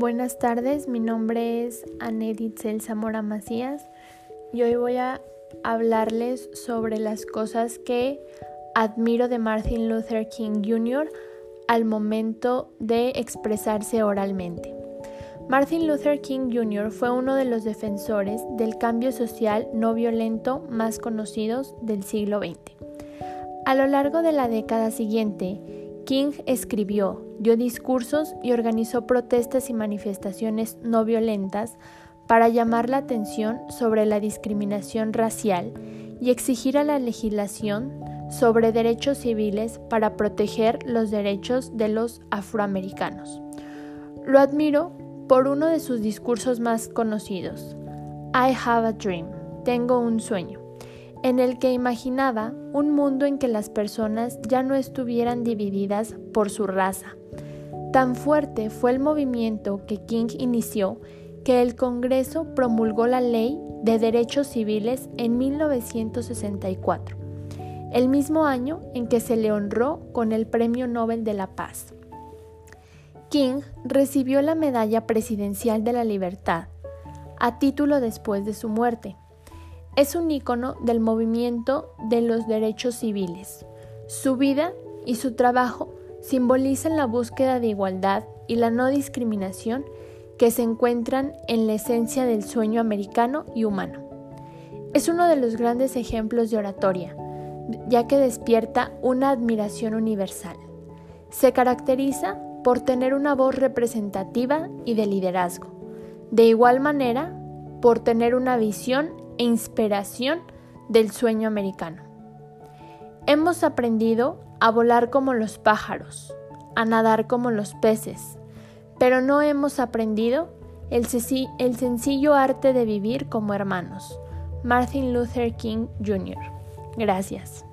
Buenas tardes, mi nombre es Aneditzel Zamora Macías y hoy voy a hablarles sobre las cosas que admiro de Martin Luther King Jr. al momento de expresarse oralmente. Martin Luther King Jr. fue uno de los defensores del cambio social no violento más conocidos del siglo XX. A lo largo de la década siguiente, King escribió, dio discursos y organizó protestas y manifestaciones no violentas para llamar la atención sobre la discriminación racial y exigir a la legislación sobre derechos civiles para proteger los derechos de los afroamericanos. Lo admiro por uno de sus discursos más conocidos, I have a dream, tengo un sueño en el que imaginaba un mundo en que las personas ya no estuvieran divididas por su raza. Tan fuerte fue el movimiento que King inició que el Congreso promulgó la Ley de Derechos Civiles en 1964, el mismo año en que se le honró con el Premio Nobel de la Paz. King recibió la Medalla Presidencial de la Libertad, a título después de su muerte, es un ícono del movimiento de los derechos civiles. Su vida y su trabajo simbolizan la búsqueda de igualdad y la no discriminación que se encuentran en la esencia del sueño americano y humano. Es uno de los grandes ejemplos de oratoria, ya que despierta una admiración universal. Se caracteriza por tener una voz representativa y de liderazgo. De igual manera, por tener una visión e inspiración del sueño americano. Hemos aprendido a volar como los pájaros, a nadar como los peces, pero no hemos aprendido el, el sencillo arte de vivir como hermanos. Martin Luther King Jr. Gracias.